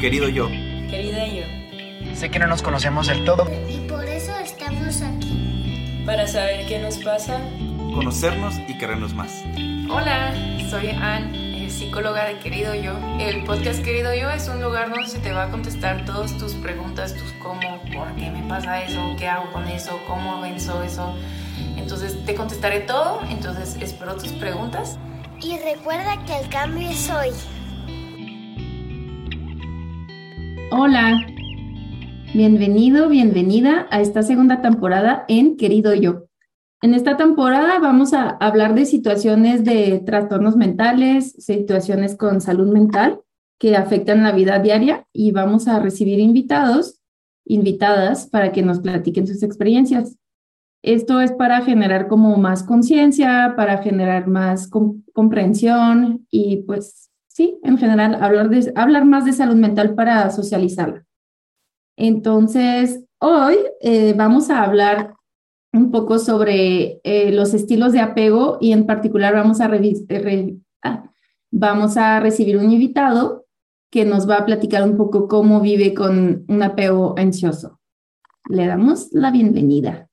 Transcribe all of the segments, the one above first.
querido yo. Querida yo. Sé que no nos conocemos del todo. Y por eso estamos aquí. Para saber qué nos pasa. Conocernos y querernos más. Hola, soy Ann, eh, psicóloga de Querido Yo. El podcast Querido Yo es un lugar donde se te va a contestar todas tus preguntas, tus cómo, por qué me pasa eso, qué hago con eso, cómo venzo eso. Entonces te contestaré todo, entonces espero tus preguntas. Y recuerda que el cambio es hoy. Hola, bienvenido, bienvenida a esta segunda temporada en Querido Yo. En esta temporada vamos a hablar de situaciones de trastornos mentales, situaciones con salud mental que afectan la vida diaria y vamos a recibir invitados, invitadas para que nos platiquen sus experiencias. Esto es para generar como más conciencia, para generar más comprensión y pues sí, en general hablar, de, hablar más de salud mental para socializarla. Entonces, hoy eh, vamos a hablar un poco sobre eh, los estilos de apego y en particular vamos a, re ah, vamos a recibir un invitado que nos va a platicar un poco cómo vive con un apego ansioso. Le damos la bienvenida.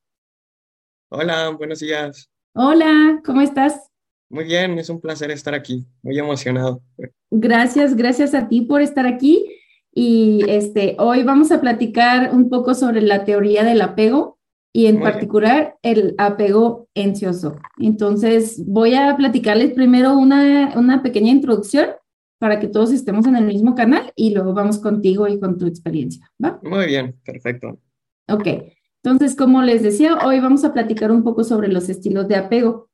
Hola, buenos días. Hola, ¿cómo estás? Muy bien, es un placer estar aquí, muy emocionado. Gracias, gracias a ti por estar aquí. Y este, hoy vamos a platicar un poco sobre la teoría del apego y en particular el apego ansioso. Entonces, voy a platicarles primero una, una pequeña introducción para que todos estemos en el mismo canal y luego vamos contigo y con tu experiencia, ¿va? Muy bien, perfecto. Ok, entonces, como les decía, hoy vamos a platicar un poco sobre los estilos de apego.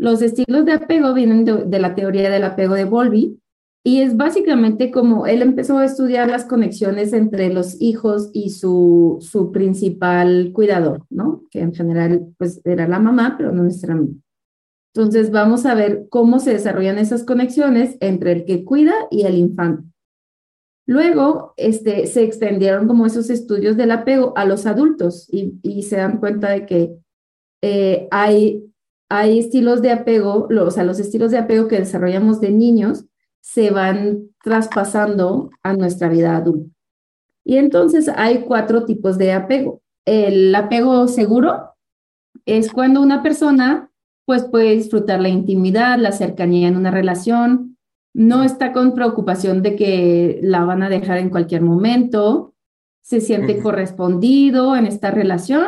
Los estilos de apego vienen de, la teoría del apego de Bowlby y es básicamente como él empezó a estudiar las conexiones entre los hijos y su, su principal cuidador, ¿no? Que en general pues era la mamá, pero no necesariamente. Entonces vamos a ver cómo se desarrollan esas conexiones entre el que cuida y el infante. Luego este, se extendieron como esos estudios del apego a los adultos y, y se dan cuenta de que eh, hay, hay estilos de apego, o sea, los estilos de apego que desarrollamos de niños se van traspasando a nuestra vida adulta. Y entonces hay cuatro tipos de apego. El apego seguro es cuando una persona pues puede disfrutar la intimidad, la cercanía en una relación, no está con preocupación de que la van a dejar en cualquier momento, se siente correspondido en esta relación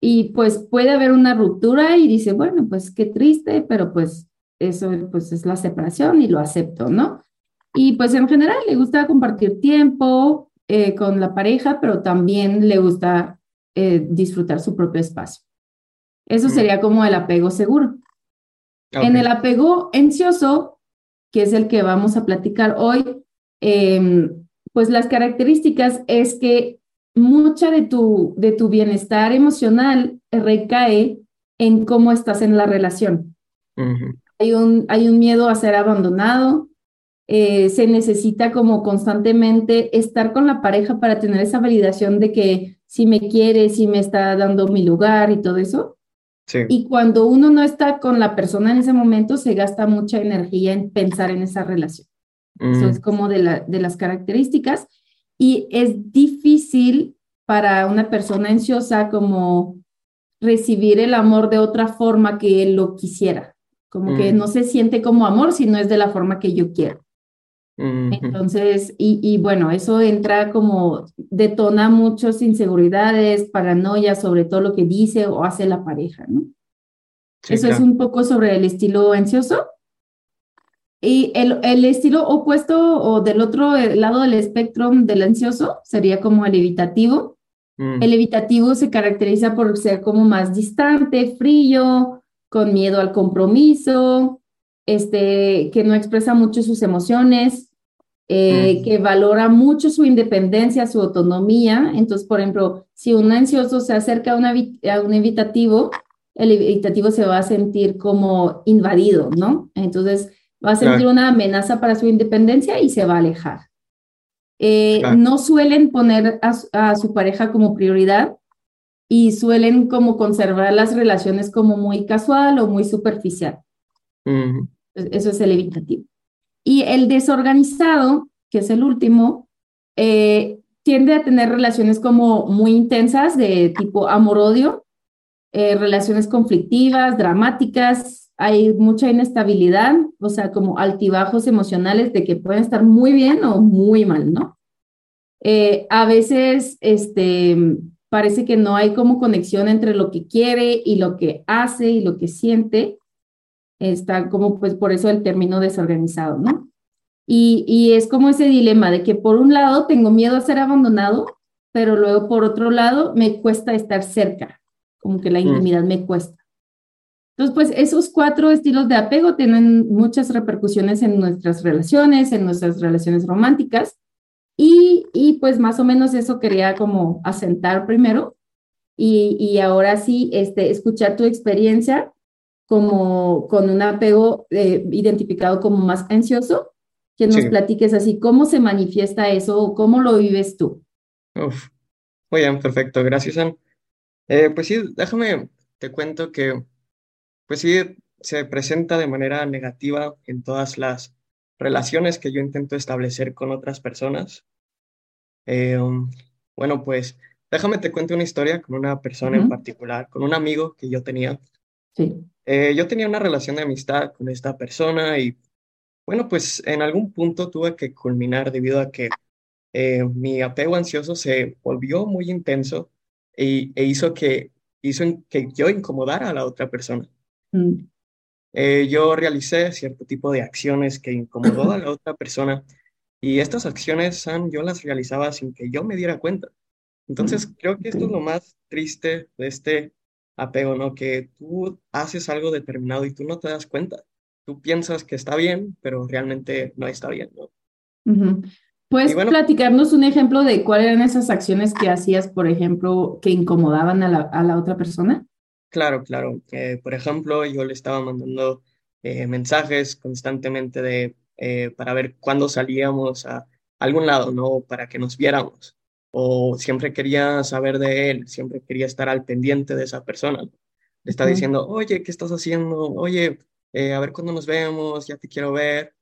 y pues puede haber una ruptura y dice, bueno, pues qué triste, pero pues eso pues es la separación y lo acepto, ¿no? Y pues en general le gusta compartir tiempo eh, con la pareja, pero también le gusta eh, disfrutar su propio espacio. Eso sería como el apego seguro. En el apego ansioso, que es el que vamos a platicar hoy, em, pues las características es que mucha de tu, de tu bienestar emocional recae en cómo estás en la relación hay un, hay un miedo a ser abandonado, eh, se necesita como constantemente estar con la pareja para tener esa validación de que si me quiere, si me está dando mi lugar y todo eso. Y cuando uno no está con la persona en ese momento, se gasta mucha energía en pensar en esa relación. Eso es como de, la, de las características. Y es difícil para una persona ansiosa como recibir el amor de otra forma que él lo quisiera como que mm. no se siente como amor si no es de la forma que yo quiero. Entonces, y, y, bueno, eso entra como, detona muchas inseguridades, paranoia sobre todo lo que dice o hace la pareja, ¿no? eso es un poco sobre el estilo ansioso. Y el, el estilo opuesto o del otro lado del espectro del ansioso sería como el evitativo. Mm. El evitativo se caracteriza por ser como más distante, frío, con miedo al compromiso, este, que no expresa mucho sus emociones, eh, que valora mucho su independencia, su autonomía. Entonces, por ejemplo, si un ansioso se acerca a, a un evitativo, el evitativo se va a sentir como invadido, ¿no? Entonces, va a sentir una amenaza para su independencia y se va a alejar. Eh, no suelen poner a, su pareja como prioridad, y suelen como conservar las relaciones como muy casual o muy superficial. Eso es el evitativo. Y el desorganizado, que es el último, eh, tiende a tener relaciones como muy intensas de tipo amor-odio, eh, relaciones conflictivas, dramáticas, hay mucha inestabilidad, o sea, como altibajos emocionales de que pueden estar muy bien o muy mal, ¿no? Eh, a veces, este, parece que no hay como conexión entre lo que quiere y lo que hace y lo que siente. Está como, pues, por eso el término desorganizado, ¿no? Y, y es como ese dilema de que por un lado tengo miedo a ser abandonado, pero luego por otro lado me cuesta estar cerca, como que la mm. intimidad me cuesta. Entonces, pues esos cuatro estilos de apego tienen muchas repercusiones en nuestras relaciones, en nuestras relaciones románticas. Y, y pues más o menos eso quería como asentar primero. Y, y ahora sí, este, escuchar tu experiencia como con un apego eh, identificado como más ansioso, que nos platiques así, cómo se manifiesta eso o cómo lo vives tú. Uf. Muy bien, perfecto, gracias, Anne. Eh, pues sí, déjame, te cuento que pues sí, se presenta de manera negativa en todas las relaciones que yo intento establecer con otras personas. Eh, bueno, pues déjame te cuento una historia con una persona en particular, con un amigo que yo tenía. Sí. Eh, yo tenía una relación de amistad con esta persona y bueno, pues en algún punto tuve que culminar debido a que eh, mi apego ansioso se volvió muy intenso e, e hizo que hizo que yo incomodara a la otra persona. Mm. Eh, yo realicé cierto tipo de acciones que incomodó a la otra persona y estas acciones yo las realizaba sin que yo me diera cuenta. Entonces, mm, creo que esto es lo más triste de este apego, ¿no? Que tú haces algo determinado y tú no te das cuenta. Tú piensas que está bien, pero realmente no está bien, ¿no? ¿Puedes platicarnos un ejemplo de cuáles eran esas acciones que hacías, por ejemplo, que incomodaban a la, a la otra persona? Claro, claro. Eh, por ejemplo, yo le estaba mandando eh, mensajes constantemente de, eh, para ver cuándo salíamos a algún lado, ¿no? Para que nos viéramos. O siempre quería saber de él, siempre quería estar al pendiente de esa persona. Le estaba diciendo, oye, ¿qué estás haciendo? Oye, a ver cuándo nos vemos, ya te quiero ver.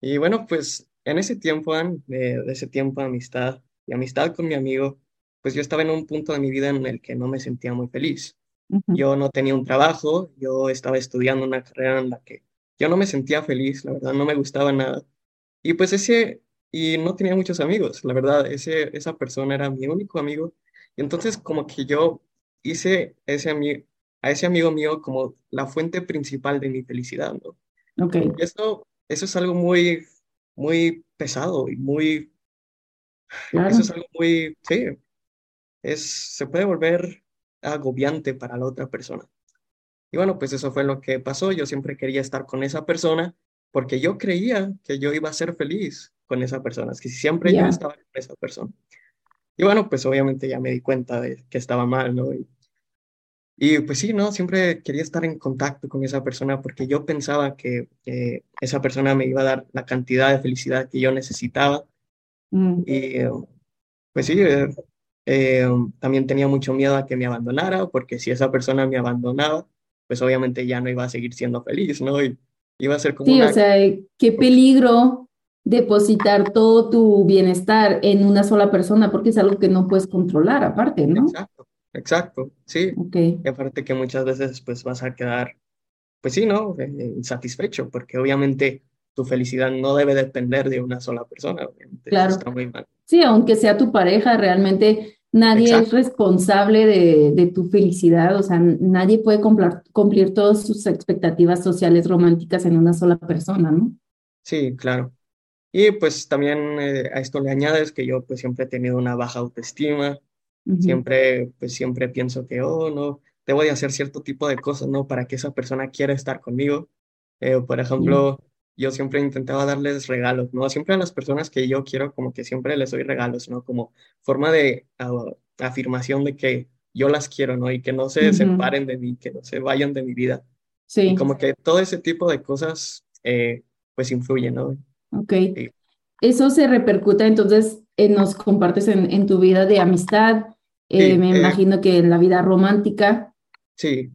Y bueno, pues en ese tiempo, de ese tiempo de amistad y amistad con mi amigo, pues yo estaba en un punto de mi vida en el que no me sentía muy feliz. Yo no tenía un trabajo, yo estaba estudiando una carrera en la que yo no me sentía feliz, la verdad, no me gustaba nada. Y pues ese, y no tenía muchos amigos, la verdad, ese, esa persona era mi único amigo. Y entonces como que yo hice ese a ese amigo mío como la fuente principal de mi felicidad, ¿no? Ok. Y eso, eso es algo muy, muy pesado y muy... Eso es algo muy, sí, es, se puede volver agobiante para la otra persona. Y bueno, pues eso fue lo que pasó. Yo siempre quería estar con esa persona porque yo creía que yo iba a ser feliz con esa persona, es que siempre yo estaba con esa persona. Y bueno, pues obviamente ya me di cuenta de que estaba mal, ¿no? Y, pues sí, ¿no? Siempre quería estar en contacto con esa persona porque yo pensaba que esa persona me iba a dar la cantidad de felicidad que yo necesitaba. Mm. Y pues sí, eh, eh, también tenía mucho miedo a que me abandonara, porque si esa persona me abandonaba, pues obviamente ya no iba a seguir siendo feliz, ¿no? Y iba a ser como... Sí, o sea, qué peligro depositar todo tu bienestar en una sola persona, porque es algo que no puedes controlar aparte, ¿no? Exacto, exacto, sí. Y aparte que muchas veces pues vas a quedar, pues sí, ¿no? Eh, insatisfecho, porque obviamente tu felicidad no debe depender de una sola persona. Claro. Está muy mal. Sí, aunque sea tu pareja, realmente nadie es responsable de, de, tu felicidad, o sea, nadie puede cumplir, cumplir todas sus expectativas sociales románticas en una sola persona, ¿no? Sí, claro. Y pues también eh, a esto le añades que yo pues siempre he tenido una baja autoestima, siempre pues siempre pienso que, oh, no, debo de hacer cierto tipo de cosas, ¿no? Para que esa persona quiera estar conmigo. Eh, por ejemplo, yo siempre intentaba darles regalos, ¿no? Siempre a las personas que yo quiero, como que siempre les doy regalos, ¿no? Como forma de ah, afirmación de que yo las quiero, ¿no? Y que no se separen de mí, que no se vayan de mi vida. Sí. Y como que todo ese tipo de cosas, eh, pues influyen, ¿no? Ok. Eso se repercute entonces, eh, nos compartes en, tu vida de amistad, eh, me imagino que en la vida romántica. Sí,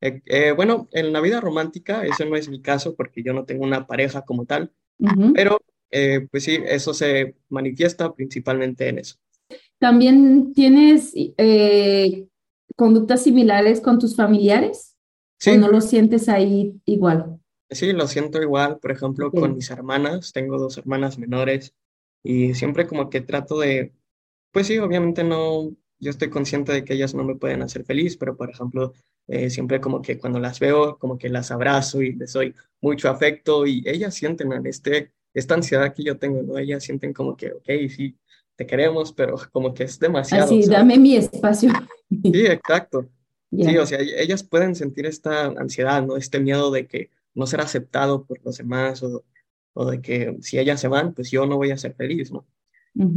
eh, eh, bueno, en la vida romántica, ese no es mi caso porque yo no tengo una pareja como tal, pero eh, pues sí, eso se manifiesta principalmente en eso. ¿También tienes eh, conductas similares con tus familiares? Sí. ¿O no lo sientes ahí igual? Sí, lo siento igual, por ejemplo, Ok. con mis hermanas, tengo dos hermanas menores y siempre como que trato de, pues sí, obviamente no, yo estoy consciente de que ellas no me pueden hacer feliz, pero por ejemplo, eh, siempre como que cuando las veo, como que las abrazo y les doy mucho afecto y ellas sienten este, esta ansiedad que yo tengo, ¿no? Ellas sienten como que, ok, sí, te queremos, pero como que es demasiado, Así, ¿sabes? dame mi espacio. Sí, exacto. Sí, o sea, ellas pueden sentir esta ansiedad, ¿no? Este miedo de que no ser aceptado por los demás o, o de que si ellas se van, pues yo no voy a ser feliz, ¿no?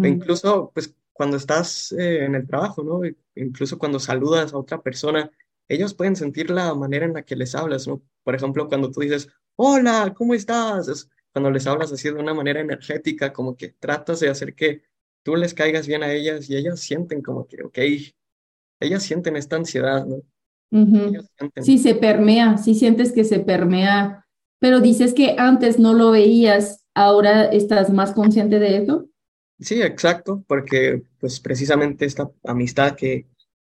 E incluso, pues cuando estás eh, en el trabajo, ¿no? E- Incluso cuando saludas a otra persona, ellos pueden sentir la manera en la que les hablas, ¿no? Por ejemplo, cuando tú dices, hola, ¿cómo estás? Es cuando les hablas así de una manera energética, como que tratas de hacer que tú les caigas bien a ellas y ellas sienten como que, ok, ellas sienten esta ansiedad, ¿no? Sienten. Sí, se permea, sí sientes que se permea, pero dices que antes no lo veías, ahora estás más consciente de eso. Sí, exacto, porque pues precisamente esta amistad que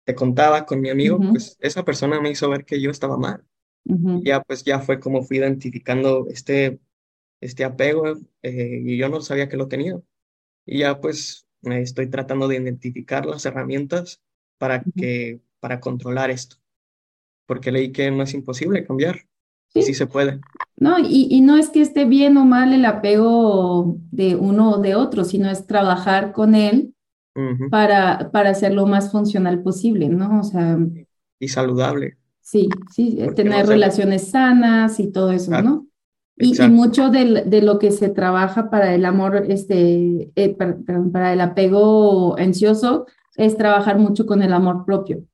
te contaba con mi amigo, Ujú. pues esa persona me hizo ver que yo estaba mal. Ujú. Y ya pues ya fue como fui identificando este, este apego eh, y yo no sabía que lo tenía. Y ya pues eh, estoy tratando de identificar las herramientas para Ujú. que, para controlar esto, porque leí que no es imposible cambiar, Sí. sí se puede. No, y, y no es que esté bien o mal el apego de uno o de otro, sino es trabajar con él Para, para hacer lo más funcional posible, ¿no? O sea, Y saludable. sí, sí, eh, no tener se- relaciones sanas y todo eso, ¿no? Y, mucho del- de, lo que se trabaja para el amor, este, eh, para, perdón, para el apego ansioso, es trabajar mucho con el amor propio.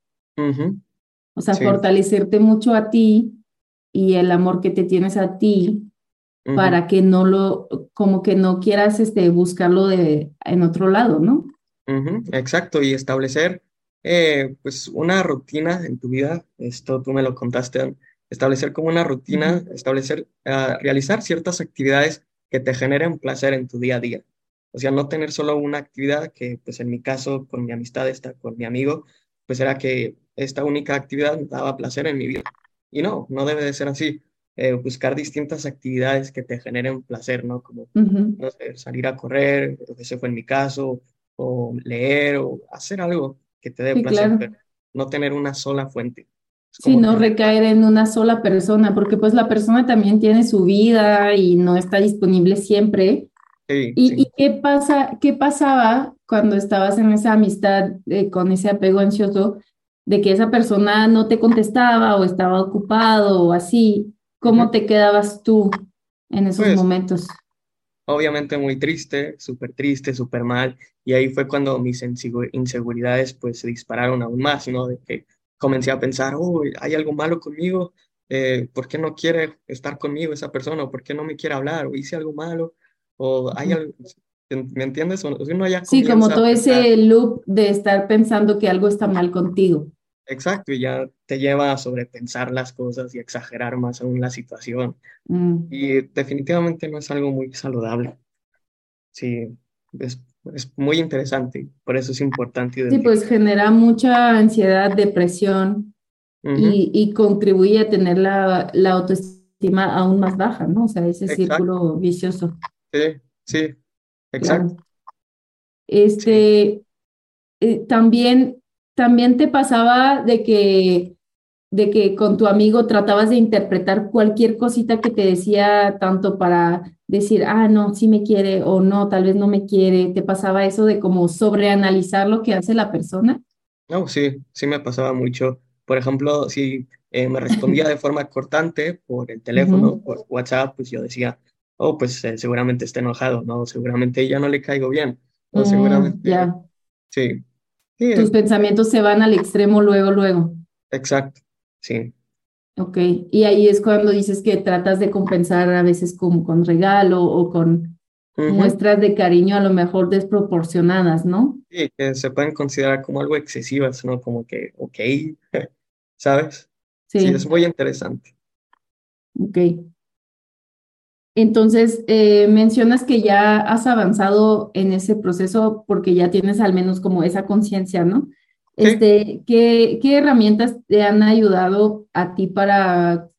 O sea, Sí. fortalecerte mucho a ti y el amor que te tienes a ti para que no lo, como que no quieras este, buscarlo de, en otro lado, ¿no? Exacto, y establecer eh, pues una rutina en tu vida, esto tú me lo contaste, establecer como una rutina, establecer, ah, realizar ciertas actividades que te generen placer en tu día a día. O sea, no tener solo una actividad que pues en mi caso con mi amistad, esta, con mi amigo, pues era que esta única actividad daba placer en mi vida. Y no, no debe de ser así. Eh, buscar distintas actividades que te generen placer, ¿no? Como Ujú. no sé, salir a correr, ese fue en mi caso, o leer, o hacer algo que te dé Sí, placer, claro. pero no tener una sola fuente. Sí, no que- recaer en una sola persona, porque pues la persona también tiene su vida y no está disponible siempre. Sí, ¿Y, sí. y qué pasa, qué pasaba cuando estabas en esa amistad eh, con ese apego ansioso de que esa persona no te contestaba o estaba ocupado o así? ¿Cómo te quedabas tú en esos Pues, momentos? Obviamente muy triste, súper triste, súper mal, y ahí fue cuando mis insegu- inseguridades pues se dispararon aún más, ¿no? De que comencé a pensar, oh, hay algo malo conmigo, eh, ¿por qué no quiere estar conmigo esa persona? ¿O por qué no me quiere hablar? ¿O hice algo malo? ¿O hay algo, ¿me entiendes? O- ya Sí, como todo ese loop de estar pensando que algo está mal contigo. Exacto, y ya te lleva a sobrepensar las cosas y exagerar más aún la situación. Mm. Y definitivamente no es algo muy saludable. Sí, es, es muy interesante, por eso es importante Sí, pues genera mucha ansiedad, depresión Ujú, y, y contribuye a tener la, la autoestima aún más baja, ¿no? O sea, ese Exacto, círculo vicioso. sí, sí, exacto, Claro. sí, Este, eh, también, también te pasaba de que, de que con tu amigo tratabas de interpretar cualquier cosita que te decía, tanto para decir, ah, no, sí me quiere o no, tal vez no me quiere. ¿Te pasaba eso de como sobreanalizar lo que hace la persona? no, sí, sí me pasaba mucho. Por ejemplo, si eh, me respondía de forma cortante por el teléfono, Ujú. por WhatsApp, pues yo decía, oh, pues eh, seguramente está enojado, ¿no? Seguramente ya no le caigo bien, o Mm, seguramente, ya. sí, sí, Tus pensamientos se van al extremo luego, luego. exacto, sí, Ok. Y ahí es cuando dices que tratas de compensar a veces como con regalo o con muestras de cariño a lo mejor desproporcionadas, ¿no? Sí, que se pueden considerar como algo excesivas, ¿no? Como que, ok, ¿sabes? Sí, Sí, es muy interesante. ok. Entonces, eh, mencionas que ya has avanzado en ese proceso porque ya tienes al menos como esa conciencia, ¿no? Este, ¿qué, ¿qué, herramientas te han ayudado a ti para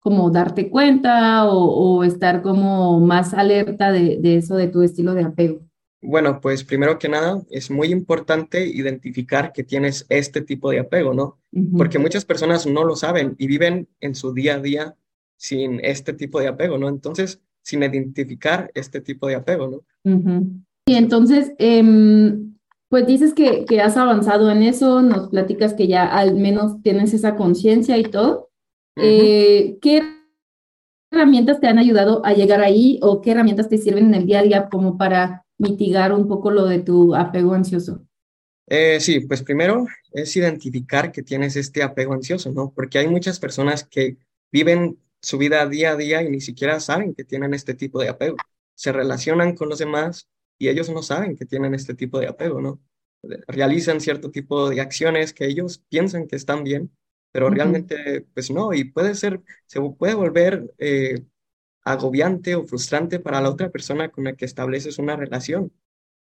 como darte cuenta o, o estar como más alerta de, de, eso de tu estilo de apego? Bueno, pues primero que nada, es muy importante identificar que tienes este tipo de apego, ¿no? Porque muchas personas no lo saben y viven en su día a día sin este tipo de apego, ¿no? Entonces, sin identificar este tipo de apego, ¿no? Y entonces, eh, pues dices que, que, has avanzado en eso, nos platicas que ya al menos tienes esa conciencia y todo. eh, ¿Qué herramientas te han ayudado a llegar ahí o qué herramientas te sirven en el día a día como para mitigar un poco lo de tu apego ansioso? Eh, sí, pues primero es identificar que tienes este apego ansioso, ¿no? Porque hay muchas personas que viven su vida día a día y ni siquiera saben que tienen este tipo de apego. Se relacionan con los demás y ellos no saben que tienen este tipo de apego, ¿no? Realizan cierto tipo de acciones que ellos piensan que están bien, pero uh -huh. realmente, pues no, y puede ser, se puede volver eh, agobiante o frustrante para la otra persona con la que estableces una relación.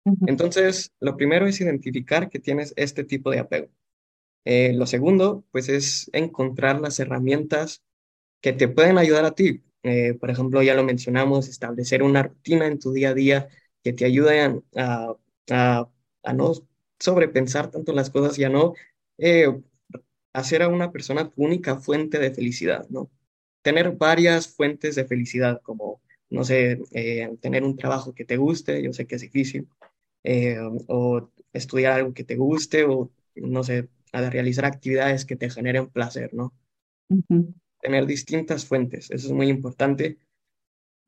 Uh -huh. Entonces, lo primero es identificar que tienes este tipo de apego. Eh, lo segundo, pues es encontrar las herramientas que te pueden ayudar a ti. Eh, por ejemplo, ya lo mencionamos, establecer una rutina en tu día a día que te ayuden a, no sobrepensar tanto las cosas y a no eh, hacer a una persona tu única fuente de felicidad, ¿no? Tener varias fuentes de felicidad, como, no sé, eh, tener un trabajo que te guste, yo sé que es difícil, o estudiar algo que te guste, o, no sé, realizar actividades que te generen placer, ¿no? Uh tener distintas fuentes, eso es muy importante.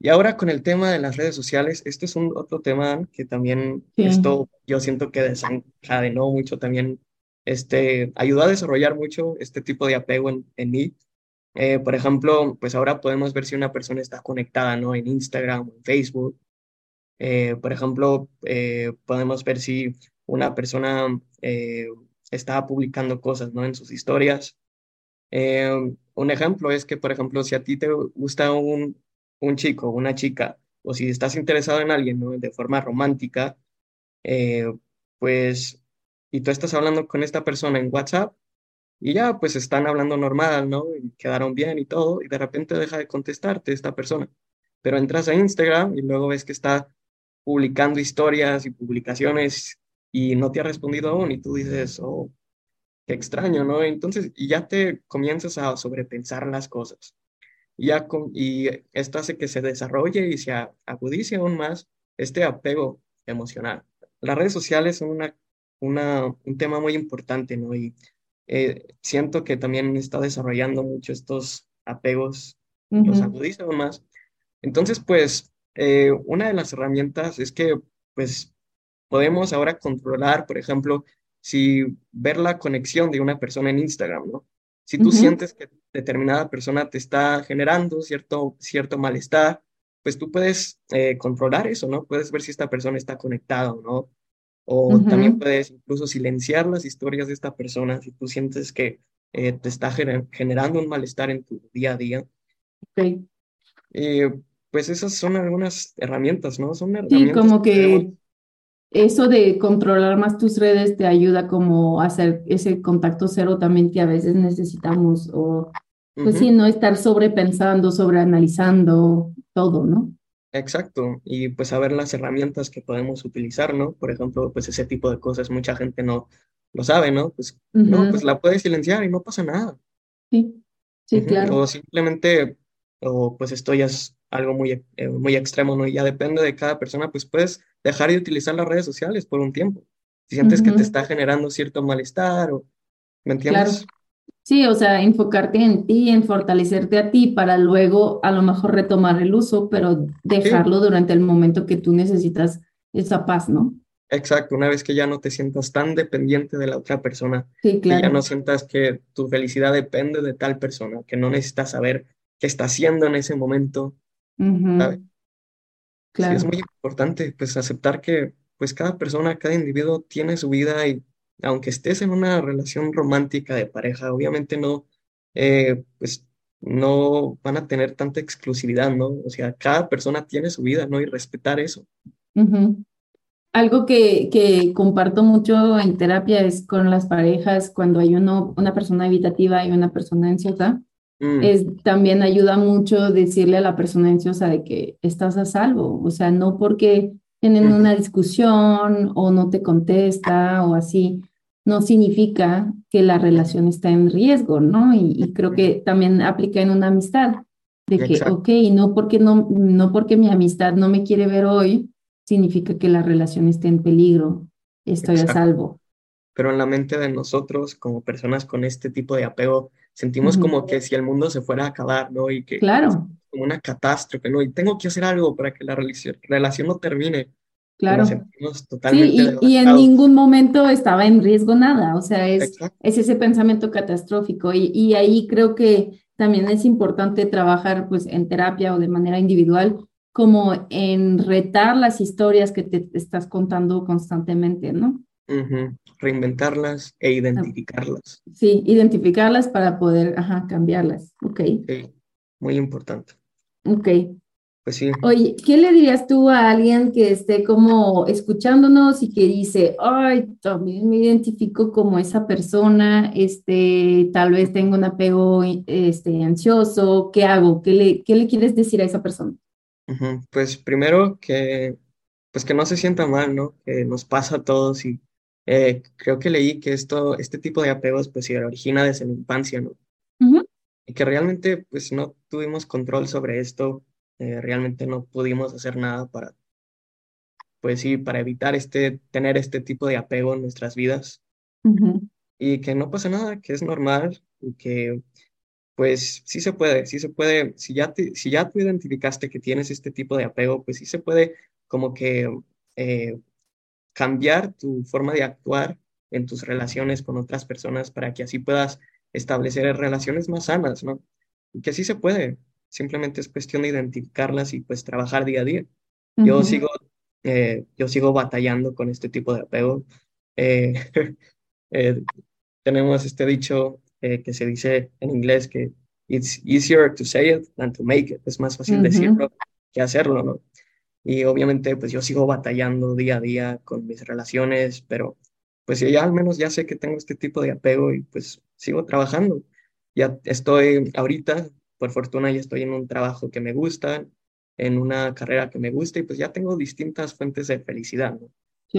Y ahora con el tema de las redes sociales, este es un otro tema que también sí. esto yo siento que desencadenó mucho también, este, ayudó a desarrollar mucho este tipo de apego en, en mí. Eh, por ejemplo, pues ahora podemos ver si una persona está conectada, ¿no? En Instagram, en Facebook. Eh, por ejemplo, eh, podemos ver si una persona eh, está publicando cosas, ¿no? En sus historias. Un ejemplo es que, por ejemplo, si a ti te gusta un, un chico, una chica, o si estás interesado en alguien ¿no? de forma romántica, eh, pues, y tú estás hablando con esta persona en WhatsApp, y ya, pues están hablando normal, ¿no? Y quedaron bien y todo, y de repente deja de contestarte esta persona. Pero entras a Instagram y luego ves que está publicando historias y publicaciones y no te ha respondido aún, y tú dices, oh, qué extraño, ¿no? Entonces, y ya te comienzas a sobrepensar las cosas. Y, ya con, y esto hace que se desarrolle y se agudice aún más este apego emocional. Las redes sociales son una, una, un tema muy importante, ¿no? Y eh, siento que también está desarrollando mucho estos apegos, uh -huh. los agudiza aún más. Entonces, pues, eh, una de las herramientas es que, pues, podemos ahora controlar, por ejemplo, si ver la conexión de una persona en Instagram, ¿no? Si tú uh -huh. sientes que determinada persona te está generando cierto, cierto malestar, pues tú puedes eh, controlar eso, ¿no? Puedes ver si esta persona está conectada o no. O uh -huh. también puedes incluso silenciar las historias de esta persona si tú sientes que eh, te está gener generando un malestar en tu día a día. Okay. Eh, pues esas son algunas herramientas, ¿no? Son herramientas sí, como que, que eso de controlar más tus redes te ayuda como a hacer ese contacto cero también que a veces necesitamos o pues uh -huh. sí, no estar sobrepensando, sobreanalizando todo, ¿no? Exacto, y pues saber las herramientas que podemos utilizar, ¿no? Por ejemplo, pues ese tipo de cosas mucha gente no lo sabe, ¿no? Pues uh -huh. no, pues la puedes silenciar y no pasa nada. Sí, sí, uh -huh. claro. O simplemente, o pues esto ya es algo muy, eh, muy extremo, ¿no? Y ya depende de cada persona, pues puedes dejar de utilizar las redes sociales por un tiempo. Si sientes uh -huh. que te está generando cierto malestar, o, ¿me entiendes? Claro. Sí, o sea, enfocarte en ti, en fortalecerte a ti para luego a lo mejor retomar el uso, pero dejarlo sí. durante el momento que tú necesitas esa paz, ¿no? Exacto, una vez que ya no te sientas tan dependiente de la otra persona, sí, claro. que ya no sientas que tu felicidad depende de tal persona, que no necesitas saber qué está haciendo en ese momento, uh -huh. ¿sabes? Claro. Sí, es muy importante, pues, aceptar que, pues, cada persona, cada individuo tiene su vida y aunque estés en una relación romántica de pareja, obviamente no, eh, pues, no van a tener tanta exclusividad, ¿no? O sea, cada persona tiene su vida, ¿no? Y respetar eso. Algo que, que comparto mucho en terapia es con las parejas, cuando hay uno, una persona evitativa y una persona ansiosa, mm. es, también ayuda mucho decirle a la persona ansiosa de que estás a salvo, o sea, no porque tienen una discusión o no te contesta o así, no significa que la relación está en riesgo, ¿no? Y, creo que también aplica en una amistad, de que, ok, no porque, no, no porque mi amistad no me quiere ver hoy, significa que la relación esté en peligro, estoy a salvo. Pero en la mente de nosotros, como personas con este tipo de apego, sentimos como que si el mundo se fuera a acabar, ¿no? Y que claro. como una catástrofe, ¿no? Y tengo que hacer algo para que la relación no termine. Claro. Sí, y, en ningún momento estaba en riesgo nada, o sea, es, es ese pensamiento catastrófico y, y, ahí creo que también es importante trabajar pues en terapia o de manera individual como en retar las historias que te estás contando constantemente, ¿no? Reinventarlas e identificarlas. Sí, identificarlas para poder, ajá, cambiarlas, ok. Sí, muy importante. Ok. Pues sí. Oye, ¿qué le dirías tú a alguien que esté como escuchándonos y que dice, ay, también me identifico como esa persona, este, tal vez tengo un apego este, ansioso, ¿qué hago? ¿Qué le, qué le quieres decir a esa persona? Pues primero que, pues que no se sienta mal, ¿no? Que nos pasa a todos y eh, creo que leí que esto, este tipo de apegos pues se origina desde la infancia, ¿no? Y que realmente pues no tuvimos control sobre esto eh, realmente no pudimos hacer nada para, pues sí, para evitar este, tener este tipo de apego en nuestras vidas. Y que no pasa nada, que es normal y que pues sí se puede, sí se puede, si ya, si ya tú identificaste que tienes este tipo de apego, pues sí se puede como que eh, cambiar tu forma de actuar en tus relaciones con otras personas para que así puedas establecer relaciones más sanas, ¿no? Y que sí se puede, simplemente es cuestión de identificarlas y pues trabajar día a día. Yo sigo, eh, yo sigo batallando con este tipo de apego. Eh, eh, tenemos este dicho que se dice en inglés que it's easier to say it than to make it. Es más fácil decirlo que hacerlo, ¿no? Y obviamente pues yo sigo batallando día a día con mis relaciones, pero pues ya al menos ya sé que tengo este tipo de apego y pues sigo trabajando. Ya estoy ahorita por fortuna ya estoy en un trabajo que me gusta, en una carrera que me gusta y pues ya tengo distintas fuentes de felicidad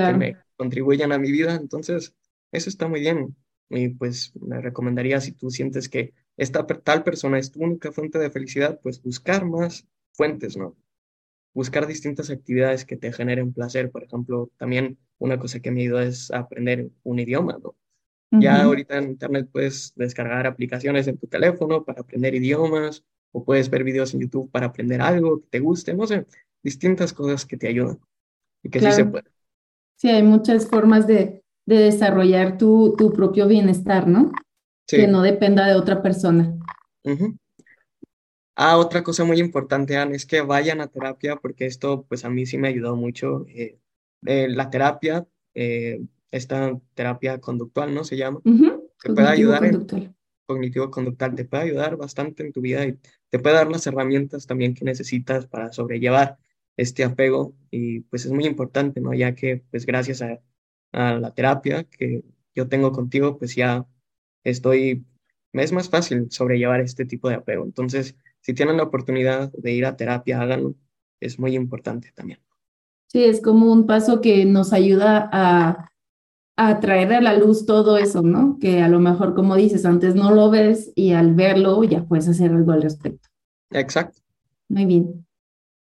que me contribuyen a mi vida. Entonces, eso está muy bien. Y pues me recomendaría si tú sientes que esta tal persona es tu única fuente de felicidad, pues buscar más fuentes, ¿no? Buscar distintas actividades que te generen placer. Por ejemplo, también una cosa que me ayuda es aprender un idioma, ¿no? Ya ahorita en Internet puedes descargar aplicaciones en tu teléfono para aprender idiomas o puedes ver videos en YouTube para aprender algo que te guste, no sé, distintas cosas que te ayudan y que sí se puede. Sí, hay muchas formas de, de desarrollar tu, tu, propio bienestar, ¿no? Que no dependa de otra persona. Ah, otra cosa muy importante, Anne, es que vayan a terapia porque esto pues a mí sí me ayudó mucho. Eh, eh, la terapia eh, esta terapia conductual, ¿no? Se llama. Te puede ayudar en cognitivo conductual, te puede ayudar bastante en tu vida y te puede dar las herramientas también que necesitas para sobrellevar este apego y pues es muy importante, ¿no? Ya que pues gracias a, a la terapia que yo tengo contigo, pues ya estoy, me es más fácil sobrellevar este tipo de apego. Entonces, si tienen la oportunidad de ir a terapia, háganlo, es muy importante también. Sí, es como un paso que nos ayuda a a traer a la luz todo eso, ¿no? Que a lo mejor, como dices, antes no lo ves y al verlo ya puedes hacer algo al respecto. Exacto. Muy bien.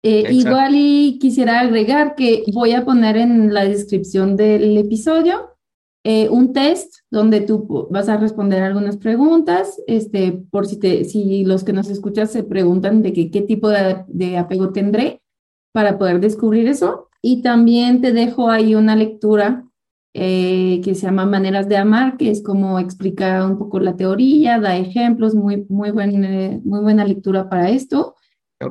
Eh, igual y quisiera agregar que voy a poner en la descripción del episodio eh, un test donde tú vas a responder algunas preguntas, este, por si, te, si los que nos escuchan se preguntan de qué tipo de, de apego tendré para poder descubrir eso. Y también te dejo ahí una lectura eh, que se llama Maneras de Amar, que es como explica un poco la teoría, da ejemplos, muy, muy, buen, eh, muy buena lectura para esto.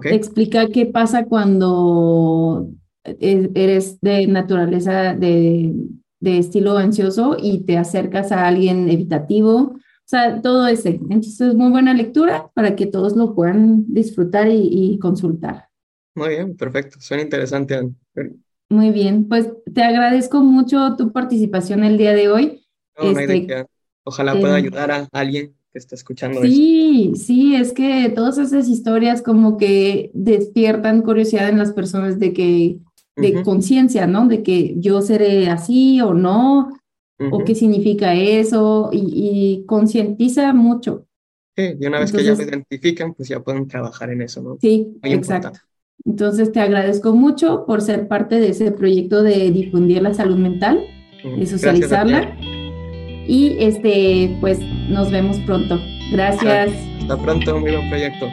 explica qué pasa cuando e, eres de naturaleza de, de estilo ansioso y te acercas a alguien evitativo O sea, todo ese. Entonces, es muy buena lectura para que todos lo puedan disfrutar y, y consultar. Muy bien, perfecto. Suena interesante. Muy bien, pues te agradezco mucho tu participación el día de hoy. No, no Este, qué. Ojalá pueda eh, ayudar a alguien que está escuchando esto. Sí, sí, es que todas esas historias como que despiertan curiosidad en las personas de que, de conciencia, ¿no? De que yo seré así o no, o qué significa eso, y, y concientiza mucho. Sí, y una vez que ya lo identifican, pues ya pueden trabajar en eso, ¿no? sí, Muy exacto. importante. Entonces te agradezco mucho por ser parte de ese proyecto de difundir la salud mental, de Gracias socializarla, y este, pues nos vemos pronto. Gracias. Hasta pronto, muy buen proyecto.